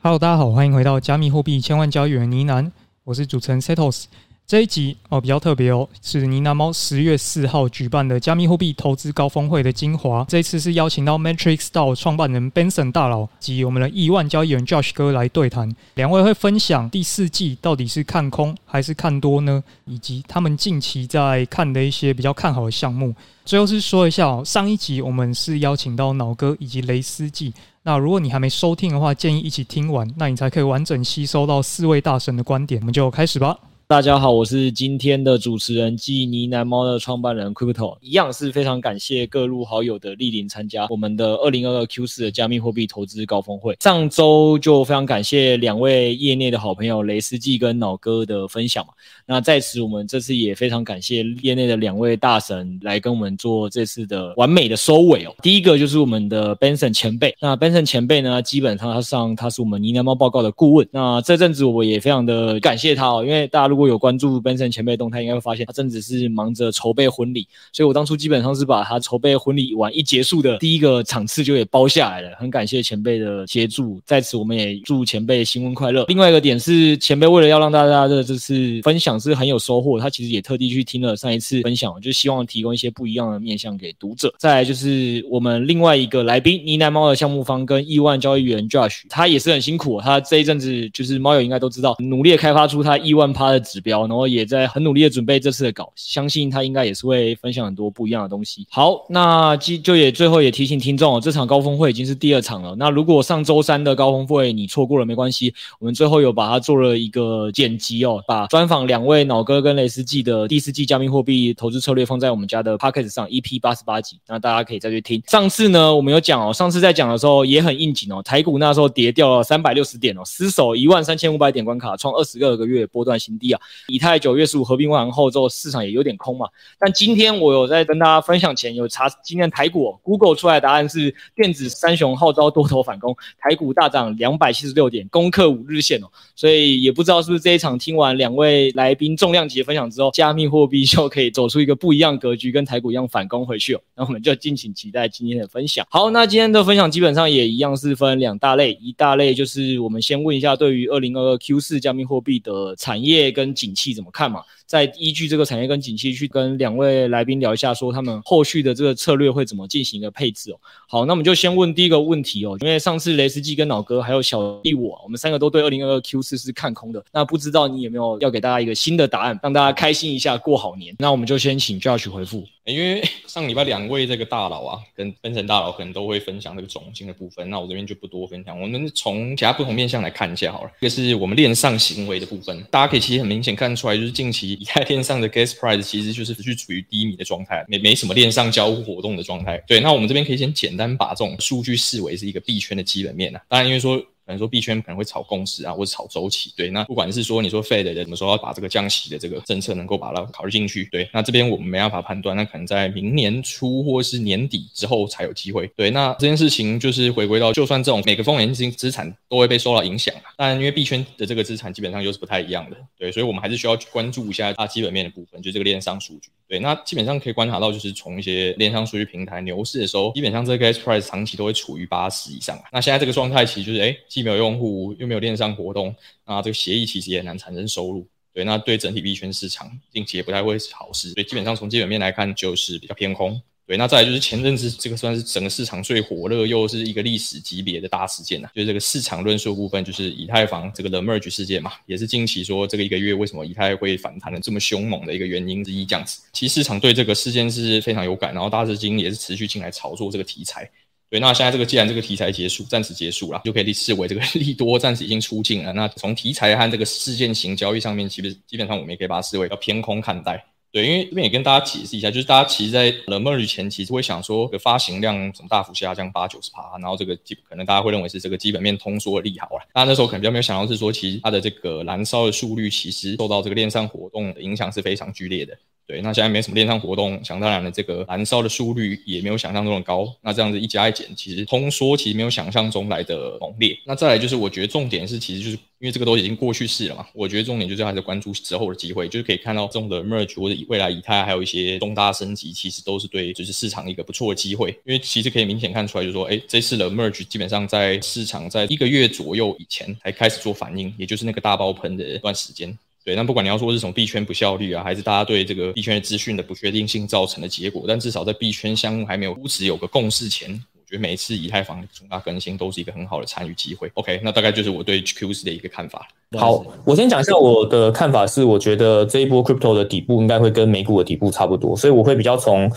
Hello，大家好，欢迎回到加密货币千万交易员呢喃，我是主持人 Setos。这一集哦比较特别哦，是呢喃猫十月四号举办的加密货币投资高峰会的精华。这一次是邀请到 Matrix DAO 创办人 Benson 大佬及我们的亿万交易员 Josh 哥来对谈，两位会分享第四季到底是看空还是看多呢？以及他们近期在看的一些比较看好的项目。最后是说一下哦，上一集我们是邀请到脑哥以及雷斯记。那如果你还没收听的话，建议一起听完，那你才可以完整吸收到四位大神的观点。我们就开始吧。大家好，我是今天的主持人，即呢喃猫的创办人 Crypto，一样是非常感谢各路好友的莅临参加我们的二零二二 Q 四的加密货币投资高峰会。上周就非常感谢两位业内的好朋友雷斯记跟脑哥的分享嘛。那在此我们这次也非常感谢业内的两位大神来跟我们做这次的完美的收尾哦。第一个就是我们的 Benson 前辈，那 Benson 前辈呢，基本上他上他是我们呢喃猫报告的顾问。那这阵子我也非常的感谢他哦，因为大陆如果有关注 Benson 前辈动态，应该会发现他正只是忙着筹备婚礼，所以我当初基本上是把他筹备婚礼完一结束的第一个场次就给包下来了，很感谢前辈的协助，在此我们也祝前辈新婚快乐。另外一个点是，前辈为了要让大家的这次分享是很有收获，他其实也特地去听了上一次分享，就希望提供一些不一样的面向给读者。再来就是我们另外一个来宾呢喃猫的项目方跟亿万交易员 Josh，他也是很辛苦，他这一阵子就是猫友应该都知道，努力开发出他亿万趴的指标。然后也在很努力的准备这次的稿，相信他应该也是会分享很多不一样的东西。好，那就也最后也提醒听众哦，这场高峰会已经是第二场了。那如果上周三的高峰会你错过了没关系，我们最后有把它做了一个剪辑哦，把专访两位脑哥跟雷斯记的第四季加密货币投资策略放在我们家的 Podcast 上 EP 八十八集，那大家可以再去听。上次呢，我们有讲哦，上次在讲的时候也很应景哦，台股那时候跌掉了三百六十点哦，失守一万三千五百点关卡，创二十二个月波段新低啊。以太九月十五合并完后之后，市场也有点空嘛。但今天我有在跟大家分享前有查今天台股，Google 出来的答案是电子三雄号召多头反攻，台股大涨两百七十六点，攻克五日线哦。所以也不知道是不是这一场听完两位来宾重量级的分享之后，加密货币就可以走出一个不一样格局，跟台股一样反攻回去哦。那我们就敬请期待今天的分享。好，那今天的分享基本上也一样是分两大类，一大类就是我们先问一下对于二零二二 Q 四加密货币的产业跟景气怎么看嘛。再依据这个产业跟景气去跟两位来宾聊一下，说他们后续的这个策略会怎么进行一个配置哦。好，那我们就先问第一个问题哦，因为上次雷司机跟老哥还有小弟我，我们三个都对二零二二 Q 四是看空的。那不知道你有没有要给大家一个新的答案，让大家开心一下，过好年？那我们就先请 Josh 回复。因为 上礼拜两位这个大佬啊，跟分成大佬可能都会分享这个总经的部分，那我这边就不多分享。我们从其他不同面向来看一下好了。一个是我们链上行为的部分，大家可以其实很明显看出来，就是近期以太链上的 gas price 其实就是持续处于低迷的状态，没没什么链上交互活动的状态。对，那我们这边可以先简单把这种数据视为是一个币圈的基本面啊。当然，因为说。可能说币圈可能会炒共识啊，或者炒周期，对。那不管是说你说 Fed 的什么时候要把这个降息的这个政策能够把它考虑进去，对。那这边我们没办法判断，那可能在明年初或是年底之后才有机会，对。那这件事情就是回归到，就算这种每个风险性资产都会被受到影响，但因为币圈的这个资产基本上又是不太一样的，对。所以我们还是需要去关注一下它基本面的部分，就这个链上数据。对，那基本上可以观察到，就是从一些链上数据平台牛市的时候，基本上这个 gas price 长期都会处于八十以上。那现在这个状态其实就是，哎，既没有用户，又没有链上活动，那这个协议其实也难产生收入。对，那对整体币圈市场近期也不太会是好事。所以基本上从基本面来看，就是比较偏空。对，那再来就是前阵子这个算是整个市场最火热，又是一个历史级别的大事件呐、就是这个市场论述部分，就是以太坊这个 The Merge 事件嘛，也是近期说这个一个月为什么以太会反弹的这么凶猛的一个原因之一，这样子。其实市场对这个事件是非常有感，然后大资金也是持续进来炒作这个题材。对，那现在这个既然这个题材结束，暂时结束了，就可以视为这个利多暂时已经出尽了。那从题材和这个事件型交易上面，其实基本上我们也可以把它视为要偏空看待。对，因为这边也跟大家解释一下，就是大家其实，在 The Merge 前，其实会想说，个发行量怎么大幅下降八九十趴，然后这个基可能大家会认为是这个基本面通缩的利好了。大家那时候可能比较没有想到是说，其实它的这个燃烧的速率，其实受到这个链上活动的影响是非常剧烈的。对，那现在没什么链上活动，想当然的，这个燃烧的速率也没有想象中的高。那这样子一加一减，其实通缩其实没有想象中来的猛烈。那再来就是，我觉得重点是，其实就是因为这个都已经过去式了嘛。我觉得重点就是还是关注之后的机会，就是可以看到这种的 merge 或者未来以太还有一些重大升级，其实都是对就是市场一个不错的机会。因为其实可以明显看出来，就是说，哎，这次的 merge 基本上在市场在一个月左右以前才开始做反应，也就是那个大爆喷的一段时间。对，那不管你要说是从币圈不效率啊，还是大家对这个币圈的资讯的不确定性造成的结果，但至少在币圈项目还没有估值有个共识前，我觉得每一次以太坊重大更新都是一个很好的参与机会。OK，那大概就是我对 Q 四的一个看法。好，我先讲一下我的看法是，我觉得这一波 Crypto 的底部应该会跟美股的底部差不多，所以我会比较从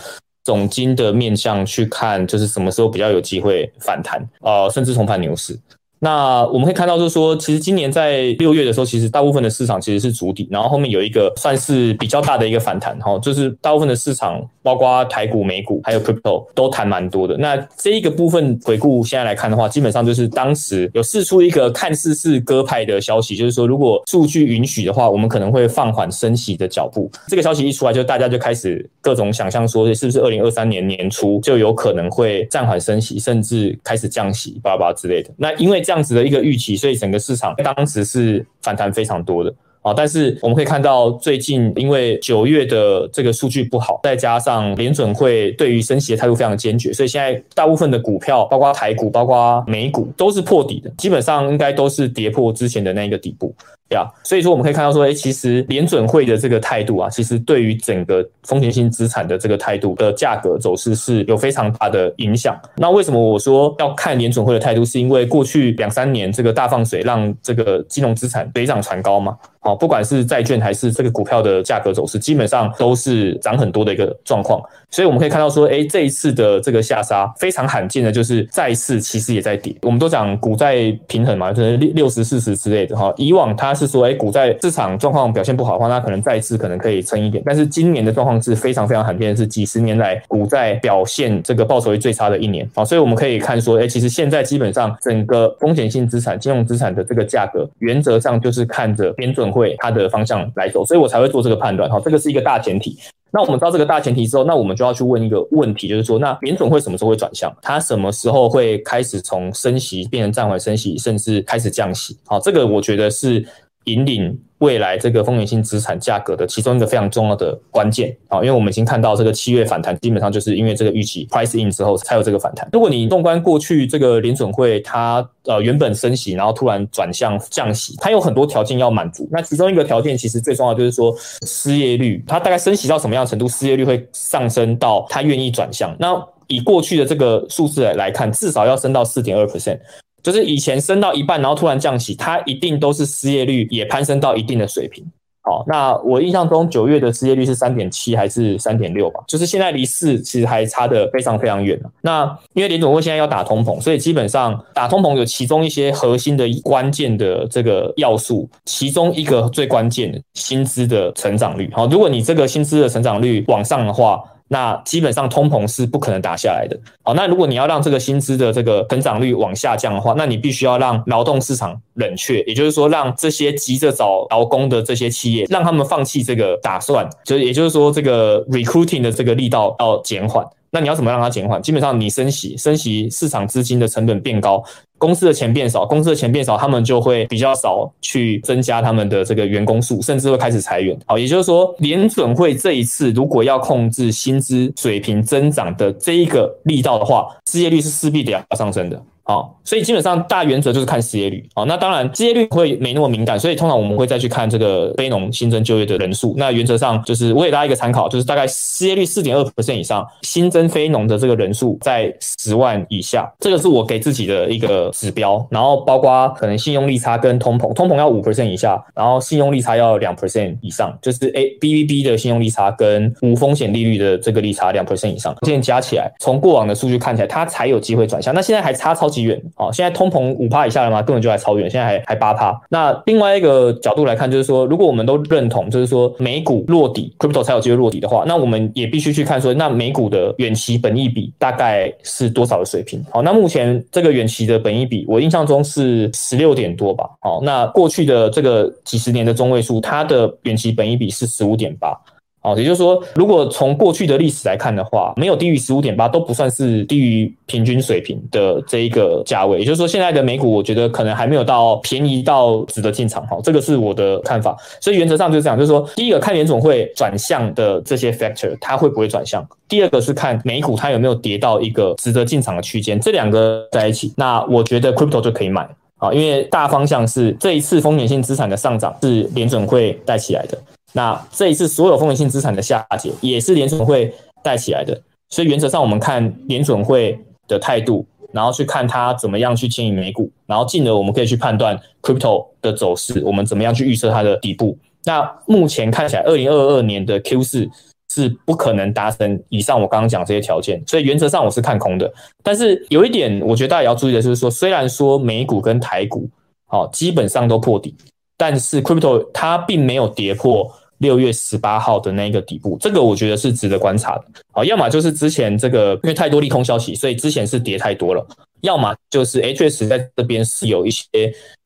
总经的面向去看，就是什么时候比较有机会反弹、呃，甚至重返牛市。那我们可以看到，就是说，其实今年在六月的时候，其实大部分的市场其实是筑底，然后后面有一个算是比较大的一个反弹，哈，就是大部分的市场，包括台股、美股还有 crypto 都弹蛮多的。那这一个部分回顾现在来看的话，基本上就是当时有释出一个看似是鸽派的消息，就是说如果数据允许的话，我们可能会放缓升息的脚步。这个消息一出来，就大家就开始各种想象，说是不是二零二三年年初就有可能会暂缓升息，甚至开始降息，巴拉巴之类的。那因为这。这样子的一个预期，所以整个市场当时是反弹非常多的啊。但是我们可以看到，最近因为九月的这个数据不好，再加上联准会对于升息的态度非常坚决，所以现在大部分的股票，包括台股、包括美股，都是破底的，基本上应该都是跌破之前的那个底部。Yeah, 所以说我们可以看到说，哎，其实联准会的这个态度啊，其实对于整个风险性资产的这个态度的价格走势是有非常大的影响。那为什么我说要看联准会的态度？是因为过去两三年这个大放水，让这个金融资产水涨船高嘛。好，不管是债券还是这个股票的价格走势，基本上都是涨很多的一个状况。所以我们可以看到说，哎，这一次的这个下杀非常罕见的，就是债市其实也在跌。我们都讲股债平衡嘛，就是六六十四十之类的哈。以往它是说，哎，股债市场状况表现不好的话，那可能债市可能可以撑一点。但是今年的状况是非常非常罕见，是几十年来股债表现这个报酬率最差的一年。啊，所以我们可以看说，哎，其实现在基本上整个风险性资产、金融资产的这个价格，原则上就是看着联准会它的方向来走，所以我才会做这个判断。哈，这个是一个大前提。那我们知道这个大前提之后，那我们就要去问一个问题，就是说，那联准会什么时候会转向？它什么时候会开始从升息变成暂缓升息，甚至开始降息？好，这个我觉得是引领。未来这个风险性资产价格的其中一个非常重要的关键啊，因为我们已经看到这个七月反弹，基本上就是因为这个预期 price in 之后才有这个反弹。如果你纵观过去这个联准会，它呃原本升息，然后突然转向降息，它有很多条件要满足。那其中一个条件其实最重要就是说失业率，它大概升息到什么样程度，失业率会上升到它愿意转向。那以过去的这个数字来来看，至少要升到四点二 percent。就是以前升到一半，然后突然降息，它一定都是失业率也攀升到一定的水平。好，那我印象中九月的失业率是三点七还是三点六吧？就是现在离四其实还差得非常非常远了。那因为联准会现在要打通膨，所以基本上打通膨有其中一些核心的关键的这个要素，其中一个最关键的薪资的成长率。好，如果你这个薪资的成长率往上的话，那基本上通膨是不可能打下来的。好，那如果你要让这个薪资的这个成长率往下降的话，那你必须要让劳动市场冷却，也就是说，让这些急着找劳工的这些企业，让他们放弃这个打算，就也就是说，这个 recruiting 的这个力道要减缓。那你要怎么让它减缓？基本上你升息，升息市场资金的成本变高，公司的钱变少，公司的钱变少，他们就会比较少去增加他们的这个员工数，甚至会开始裁员。好，也就是说，联准会这一次如果要控制薪资水平增长的这一个力道的话，失业率是势必得要上升的。好，所以基本上大原则就是看失业率。好，那当然失业率会没那么敏感，所以通常我们会再去看这个非农新增就业的人数。那原则上就是我给大家一个参考，就是大概失业率四点二 percent 以上，新增非农的这个人数在十万以下，这个是我给自己的一个指标。然后包括可能信用利差跟通膨，通膨要五%以下，然后信用利差要两%以上，就是 A B B B 的信用利差跟无风险利率的这个利差两%以上，现在加起来，从过往的数据看起来，它才有机会转向。那现在还差超级远啊！现在通膨五趴以下了吗？根本就还超远，现在还还八趴。那另外一个角度来看，就是说，如果我们都认同，就是说美股落底，crypto 才有机会落底的话，那我们也必须去看说，那美股的远期本益比大概是多少的水平？好，那目前这个远期的本益比，我印象中是十六点多吧。好，那过去的这个几十年的中位数，它的远期本益比是十五点八。哦，也就是说，如果从过去的历史来看的话，没有低于十五点八都不算是低于平均水平的这一个价位。也就是说，现在的美股我觉得可能还没有到便宜到值得进场。哈，这个是我的看法。所以原则上就是这样，就是说，第一个看联总会转向的这些 factor，它会不会转向；第二个是看美股它有没有跌到一个值得进场的区间。这两个在一起，那我觉得 crypto 就可以买啊，因为大方向是这一次风险性资产的上涨是联准会带起来的。那这一次所有风险性资产的下跌也是联准会带起来的，所以原则上我们看联准会的态度，然后去看它怎么样去牵引美股，然后进而我们可以去判断 crypto 的走势，我们怎么样去预测它的底部。那目前看起来，二零二二年的 Q 四是不可能达成以上我刚刚讲这些条件，所以原则上我是看空的。但是有一点，我觉得大家也要注意的就是说，虽然说美股跟台股好基本上都破底，但是 crypto 它并没有跌破。六月十八号的那个底部，这个我觉得是值得观察的。好，要么就是之前这个因为太多利空消息，所以之前是跌太多了；要么就是 HS 在这边是有一些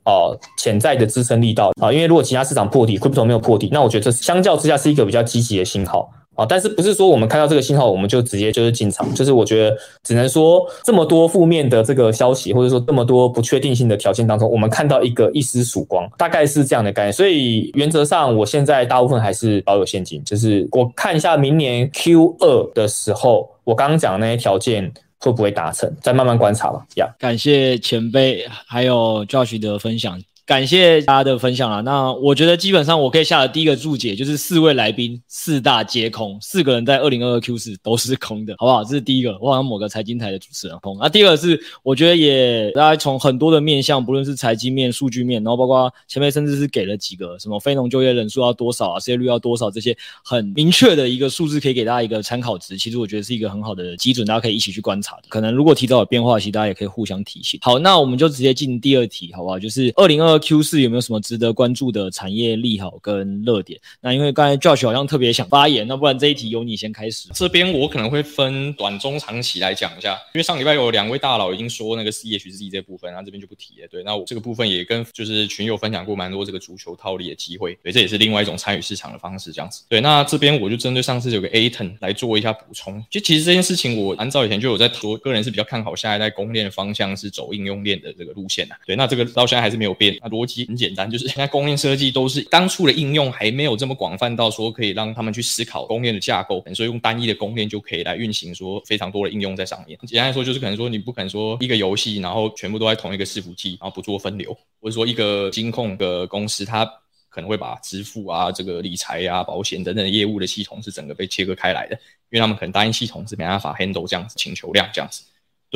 哦潜在的支撑力道啊。因为如果其他市场破底，Crypto 没有破底，那我觉得这相较之下是一个比较积极的信号。啊，但是不是说我们看到这个信号，我们就直接就是进场？就是我觉得只能说这么多负面的这个消息，或者说这么多不确定性的条件当中，我们看到一个一丝曙光，大概是这样的概念。所以原则上，我现在大部分还是保有现金，就是我看一下明年 Q 二的时候，我刚刚讲的那些条件会不会达成，再慢慢观察吧。呀，感谢前辈还有 Josh 的分享。感谢大家的分享啊。那我觉得基本上我可以下的第一个注解就是四位来宾四大皆空，四个人在二零二二 Q 四都是空的，好不好？这是第一个。我好像某个财经台的主持人空。那第二个是我觉得也大家从很多的面向，不论是财经面、数据面，然后包括前面甚至是给了几个什么非农就业人数要多少啊，失业率要多少这些很明确的一个数字，可以给大家一个参考值。其实我觉得是一个很好的基准，大家可以一起去观察的。可能如果提早有变化，其实大家也可以互相提醒。好，那我们就直接进第二题，好不好？就是二零二 Q 四有没有什么值得关注的产业利好跟热点？那因为刚才 Josh 好像特别想发言，那不然这一题由你先开始。这边我可能会分短中长期来讲一下，因为上礼拜有两位大佬已经说那个 CHZ 这部分，那这边就不提了。对，那我这个部分也跟就是群友分享过蛮多这个足球套利的机会，对，这也是另外一种参与市场的方式，这样子。对，那这边我就针对上次有个 Aton 来做一下补充。就其实这件事情，我按照以前就有在说，个人是比较看好下一代公链的方向是走应用链的这个路线啊。对，那这个到现在还是没有变，逻辑很简单，就是现在公链设计都是当初的应用还没有这么广泛到说可以让他们去思考公链的架构，所以用单一的公链就可以来运行说非常多的应用在上面。简单来说，就是可能说你不可能说一个游戏，然后全部都在同一个伺服器，然后不做分流，或者说一个金控的公司，它可能会把支付啊、这个理财啊、保险等等业务的系统是整个被切割开来的，因为他们可能单一系统是没办法 handle 这样子请求量这样子。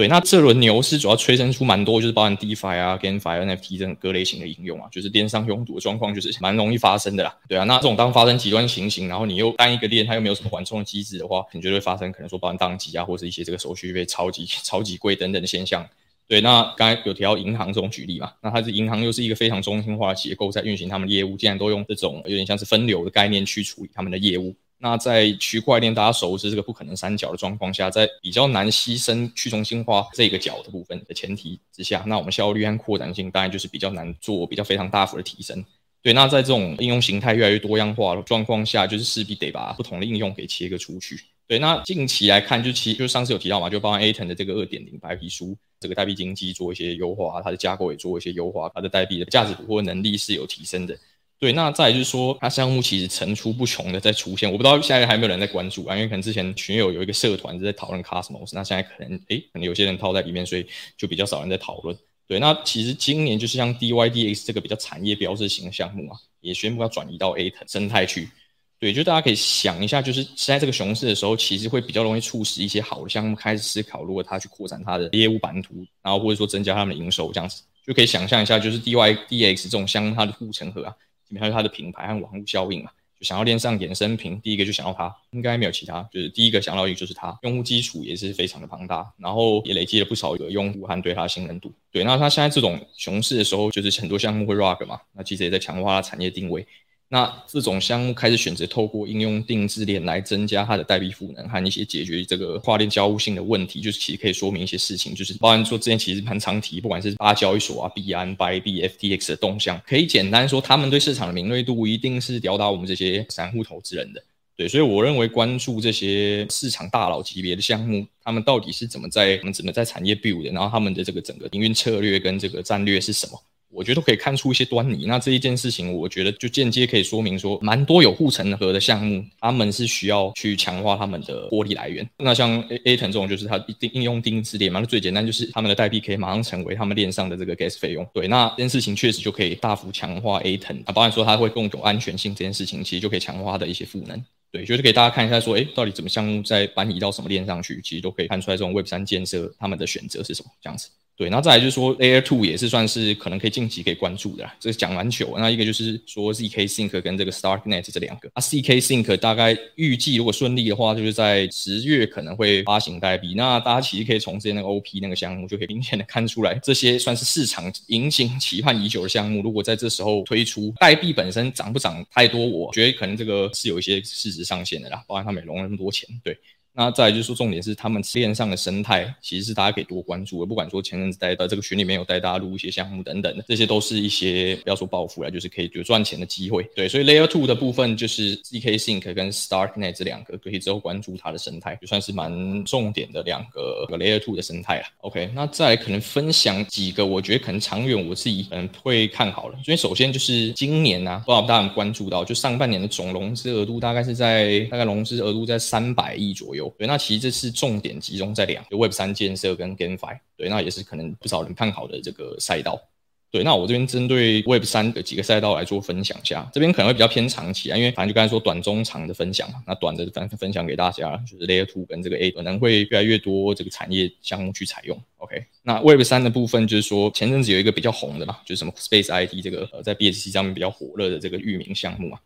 对，那这轮牛市主要催生出蛮多，就是包含 DeFi 啊、GameFi、NFT 这种各类型的应用啊，就是链上拥堵的状况，就是蛮容易发生的啦。对啊，那这种当发生极端情形，然后你又单一个链，它又没有什么缓冲的机制的话，你就会发生可能说包含宕机啊，或者一些这个手续费超级 超级贵等等的现象。对，那刚才有提到银行这种举例嘛，那它是银行又是一个非常中心化的结构在运行他们业务，竟然都用这种有点像是分流的概念去处理他们的业务。那在区块链大家熟知这个不可能三角的状况下，在比较难牺牲去中心化这个角的部分的前提之下，那我们效率和扩展性当然就是比较难做比较非常大幅的提升。对，那在这种应用形态越来越多样化的状况下，就是势必得把不同的应用给切割出去。对，那近期来看，就其就上次有提到嘛，就包含 Aton 的这个二点零白皮书，这个代币经济做一些优化，它的架构也做一些优化，它的代币的价值或能力是有提升的。对，那再就是说，它项目其实层出不穷的在出现，我不知道现在还有没有人在关注啊？因为可能之前群友有一个社团是在讨论 Cosmos，那现在可能诶，可能有些人套在里面，所以就比较少人在讨论。对，那其实今年就是像 DYDX 这个比较产业标志型的项目啊，也宣布要转移到 AT 生态去。对，就大家可以想一下，就是现在这个熊市的时候，其实会比较容易促使一些好的项目开始思考，如果他去扩展他的业务版图，然后或者说增加他们的营收这样子，就可以想象一下，就是 DYDX 这种相它的护城河啊。还有它的品牌和网络效应嘛，就想要链上衍生品，第一个就想要它，应该没有其他，就是第一个想到的就是它，用户基础也是非常的庞大，然后也累积了不少的用户和对它信任度。对，那它现在这种熊市的时候，就是很多项目会 rug 嘛，那其实也在强化它产业定位。那这种项目开始选择透过应用定制链来增加它的代币赋能和一些解决这个跨链交互性的问题，就是其实可以说明一些事情，就是包含说之前其实蛮常提，不管是八交易所啊、币安、b y b FTX 的动向，可以简单说，他们对市场的敏锐度一定是吊打我们这些散户投资人的。对，所以我认为关注这些市场大佬级别的项目，他们到底是怎么在他们怎么在产业 build 的，然后他们的这个整个营运策略跟这个战略是什么？我觉得都可以看出一些端倪。那这一件事情，我觉得就间接可以说明说，蛮多有护城河的项目，他们是需要去强化他们的获利来源。那像 aaton 这种，就是它一定应用定制链嘛，那最简单就是他们的代币可以马上成为他们链上的这个 gas 费用。对，那这件事情确实就可以大幅强化 Atom 啊，包含说它会更有安全性这件事情，其实就可以强化它的一些赋能。对，就是给大家看一下说，诶，到底怎么项目在搬移到什么链上去，其实都可以看出来这种 Web 三建设他们的选择是什么这样子。对，然后再来就是说，Layer Two 也是算是可能可以近期可以关注的啦。这个讲蛮久，那一个就是说 ZK Sync 跟这个 Starknet 这两个。啊，ZK Sync 大概预计如果顺利的话，就是在十月可能会发行代币。那大家其实可以从之前那个 OP 那个项目就可以明显的看出来，这些算是市场引颈期盼已久的项目，如果在这时候推出，代币本身涨不涨太多，我觉得可能这个是有一些市值上限的啦，包含他美容那么多钱，对。那再来就是说，重点是他们链上的生态，其实是大家可以多关注的。不管说前阵子带到这个群里面有带大家录一些项目等等的，这些都是一些不要说暴富了，就是可以有赚钱的机会。对，所以 Layer Two 的部分就是 ZK Sync 跟 Starknet 这两个，可以之后关注它的生态，就算是蛮重点的两个 Layer Two 的生态了。OK，那再来可能分享几个，我觉得可能长远我自己可能会看好了。所以首先就是今年呢、啊，不知道大家有没有关注到，就上半年的总融资额度大概是在大概融资额度在三百亿左右。对，那其实这是重点集中在两个 Web 三建设跟 GameFi，对，那也是可能不少人看好的这个赛道。对，那我这边针对 Web 三的几个赛道来做分享一下，这边可能会比较偏长期啊，因为反正就刚才说短中长的分享嘛，那短的分分享给大家，就是 Layer Two 跟这个 A 可能会越来越多这个产业项目去采用。OK，那 Web 三的部分就是说前阵子有一个比较红的嘛，就是什么 Space ID 这个呃在 BSC 上面比较火热的这个域名项目啊。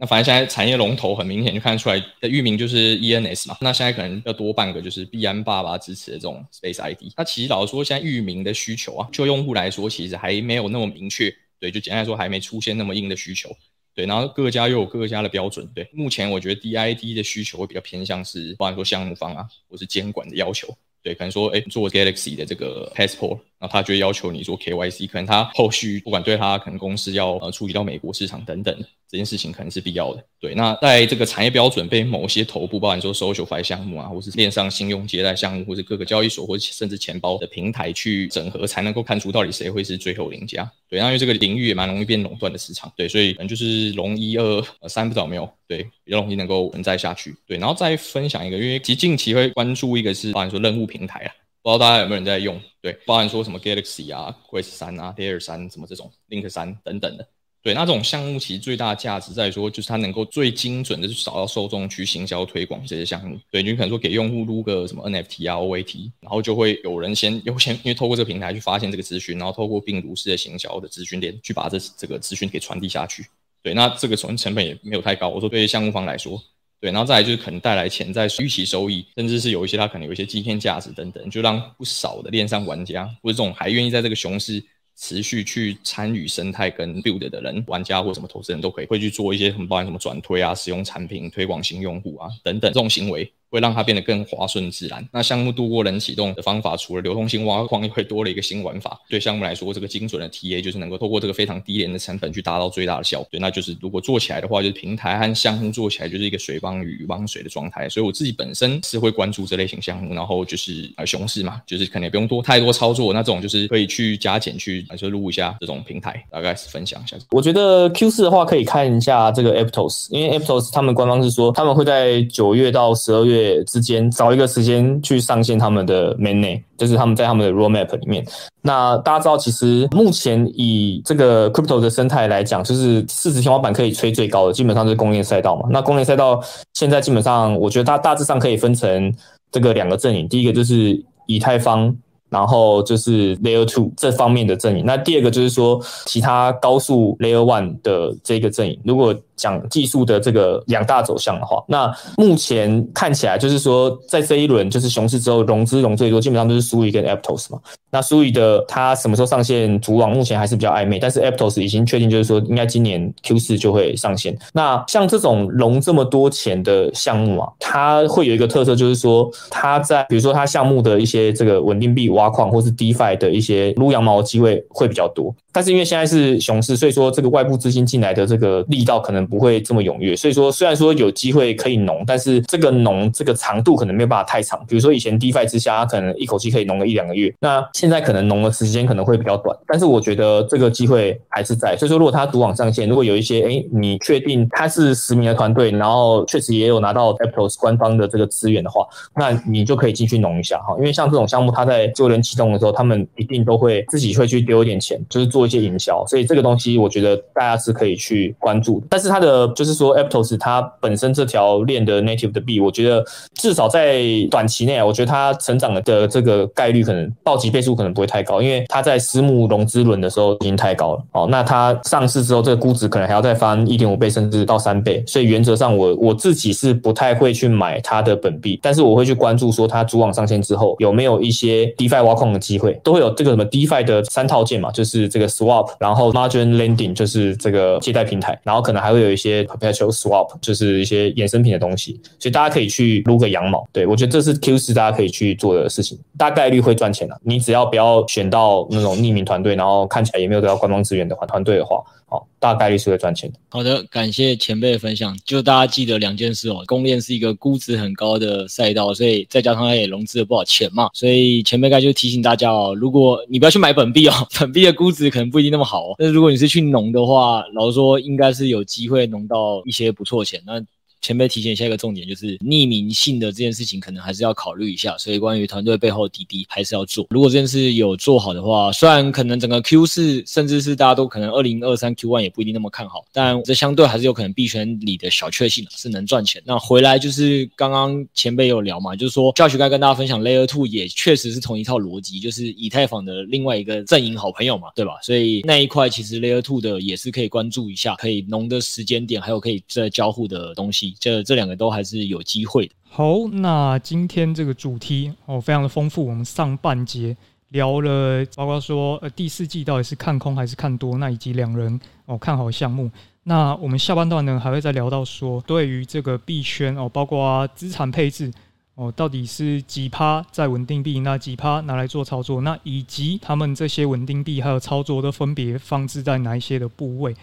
那反正现在产业龙头很明显就看得出来的域名就是 ENS 嘛，那现在可能要多半个就是币安爸爸支持的这种 Space ID。那其实老实说，现在域名的需求啊，就用户来说，其实还没有那么明确。对，就简单来说，还没出现那么硬的需求。对，然后各家又有各家的标准。对，目前我觉得 DID 的需求会比较偏向是，包含说项目方啊，或是监管的要求。对，可能说，哎，做 Galaxy 的这个 Passport，然后他就要求你做 KYC，可能他后续不管对他可能公司要呃处理到美国市场等等。这件事情可能是必要的，对。那在这个产业标准被某些头部，包含说 SocialFi 项目啊，或是链上信用借贷项目，或是各个交易所，或者甚至钱包的平台去整合，才能够看出到底谁会是最后赢家。对，那因为这个领域也蛮容易变垄断的市场，对，所以可能就是龙一二三不倒没有，对，比较容易能够存在下去。对，然后再分享一个，因为其实近期会关注一个是包含说任务平台啊，不知道大家有没有人在用？对，包含说什么 Galaxy 啊、Quest 三啊、Air 三什么这种 Link 三等等的。对，那这种项目其实最大的价值在说，就是它能够最精准的去找到受众去行销推广这些项目。对，你可能说给用户撸个什么 NFT 啊、OAT，然后就会有人先 优先，因为透过这个平台去发现这个资讯，然后透过病毒式的行销的资讯链去把这这个资讯给传递下去。对，那这个从成本也没有太高。我说对于项目方来说，对，然后再来就是可能带来潜在预期收益，甚至是有一些它可能有一些基片价值等等，就让不少的链上玩家或者这种还愿意在这个熊市。持续去参与生态跟 build 的人、玩家或什么投资人都可以会去做一些什么，包含什么转推啊、使用产品、推广新用户啊等等这种行为。会让它变得更滑顺自然。那项目度过冷启动的方法，除了流动性挖矿，又会多了一个新玩法。对项目来说，这个精准的 TA 就是能够透过这个非常低廉的成本去达到最大的效果。对，那就是如果做起来的话，就是平台和项目做起来就是一个水帮鱼，帮水的状态。所以我自己本身是会关注这类型项目，然后就是呃熊市嘛，就是可能也不用多太多操作，那这种就是可以去加减去来说录一下这种平台，大概是分享一下。我觉得 Q 四的话可以看一下这个 Aptos，因为 Aptos 他们官方是说他们会在九月到十二月之间。找一个时间去上线他们的 mainnet，就是他们在他们的 roadmap 里面。那大家知道，其实目前以这个 crypto 的生态来讲，就是市值天花板可以吹最高的，基本上是公链赛道嘛。那公链赛道现在基本上，我觉得它大致上可以分成这个两个阵营。第一个就是以太坊。然后就是 Layer Two 这方面的阵营，那第二个就是说其他高速 Layer One 的这个阵营。如果讲技术的这个两大走向的话，那目前看起来就是说，在这一轮就是熊市之后融资融最多，基本上都是 Sui 跟 Aptos 嘛。那 Sui 的它什么时候上线主网，目前还是比较暧昧，但是 Aptos 已经确定，就是说应该今年 Q 四就会上线。那像这种融这么多钱的项目啊，它会有一个特色，就是说它在比如说它项目的一些这个稳定币。挖矿或是 DeFi 的一些撸羊毛机会会比较多，但是因为现在是熊市，所以说这个外部资金进来的这个力道可能不会这么踊跃。所以说虽然说有机会可以农，但是这个农这个长度可能没有办法太长。比如说以前 DeFi 之下，它可能一口气可以农个一两个月，那现在可能农的时间可能会比较短。但是我觉得这个机会还是在。所以说如果它独网上线，如果有一些哎，你确定它是实名的团队，然后确实也有拿到 Aptos 官方的这个资源的话，那你就可以进去农一下哈。因为像这种项目，它在就人启动的时候，他们一定都会自己会去丢一点钱，就是做一些营销，所以这个东西我觉得大家是可以去关注的。但是它的就是说，Aptos 它本身这条链的 native 的币，我觉得至少在短期内啊，我觉得它成长的这个概率可能暴击倍数可能不会太高，因为它在私募融资轮的时候已经太高了哦。那它上市之后，这个估值可能还要再翻一点五倍甚至到三倍，所以原则上我我自己是不太会去买它的本币，但是我会去关注说它主网上线之后有没有一些 DeFi 挖矿的机会都会有这个什么 DeFi 的三套件嘛，就是这个 Swap，然后 Margin Lending 就是这个借贷平台，然后可能还会有有一些 Perpetual Swap，就是一些衍生品的东西，所以大家可以去撸个羊毛。对，我觉得这是 Q 四大家可以去做的事情，大概率会赚钱的。你只要不要选到那种匿名团队，然后看起来也没有得到官方资源的话，团队的话。好，大概率是会赚钱的。好的，感谢前辈的分享。就大家记得两件事哦，公链是一个估值很高的赛道，所以再加上它也融资了不少钱嘛，所以前辈该就提醒大家哦，如果你不要去买本币哦，本币的估值可能不一定那么好哦。但是如果你是去农的话，老实说应该是有机会农到一些不错钱。那前辈提醒下一个重点就是匿名性的这件事情，可能还是要考虑一下。所以关于团队背后滴滴还是要做。如果这件事有做好的话，虽然可能整个 Q 四甚至是大家都可能二零二三 Q one 也不一定那么看好，但这相对还是有可能币圈里的小确幸是能赚钱。那回来就是刚刚前辈有聊嘛，就是说 Josh 该跟大家分享 Layer Two 也确实是同一套逻辑，就是以太坊的另外一个阵营好朋友嘛，对吧？所以那一块其实 Layer Two 的也是可以关注一下，可以浓的时间点，还有可以在交互的东西。这这两个都还是有机会的。好，那今天这个主题哦，非常的丰富。我们上半节聊了，包括说呃第四季到底是看空还是看多，那以及两人哦看好项目。那我们下半段呢，还会再聊到说，对于这个币圈哦，包括资产配置哦，到底是几趴在稳定币，那几趴拿来做操作，那以及他们这些稳定币还有操作都分别放置在哪一些的部位。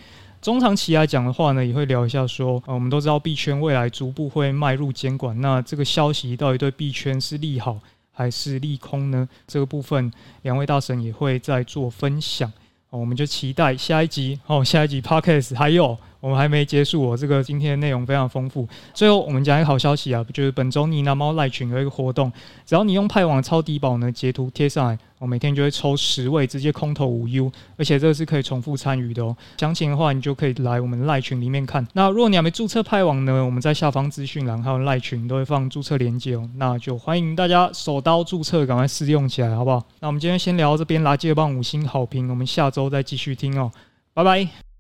中长期来讲的话呢，也会聊一下说，呃，我们都知道币圈未来逐步会迈入监管，那这个消息到底对币圈是利好还是利空呢？这个部分两位大神也会再做分享，哦，我们就期待下一集哦，下一集 Podcast 还有。我们还没结束哦，这个今天的内容非常丰富。最后，我们讲一个好消息啊，就是本周呢喃猫赖群有一个活动，只要你用派网超低保呢截图贴上来，我每天就会抽十位直接空投五 U，而且这个是可以重复参与的哦。详情的话，你就可以来我们赖群里面看。那如果你还没注册派网呢，我们在下方资讯栏还有赖群都会放注册链接哦。那就欢迎大家手刀注册，赶快试用起来，好不好？那我们今天先聊到这边，垃圾帮五星好评，我们下周再继续听哦，拜拜。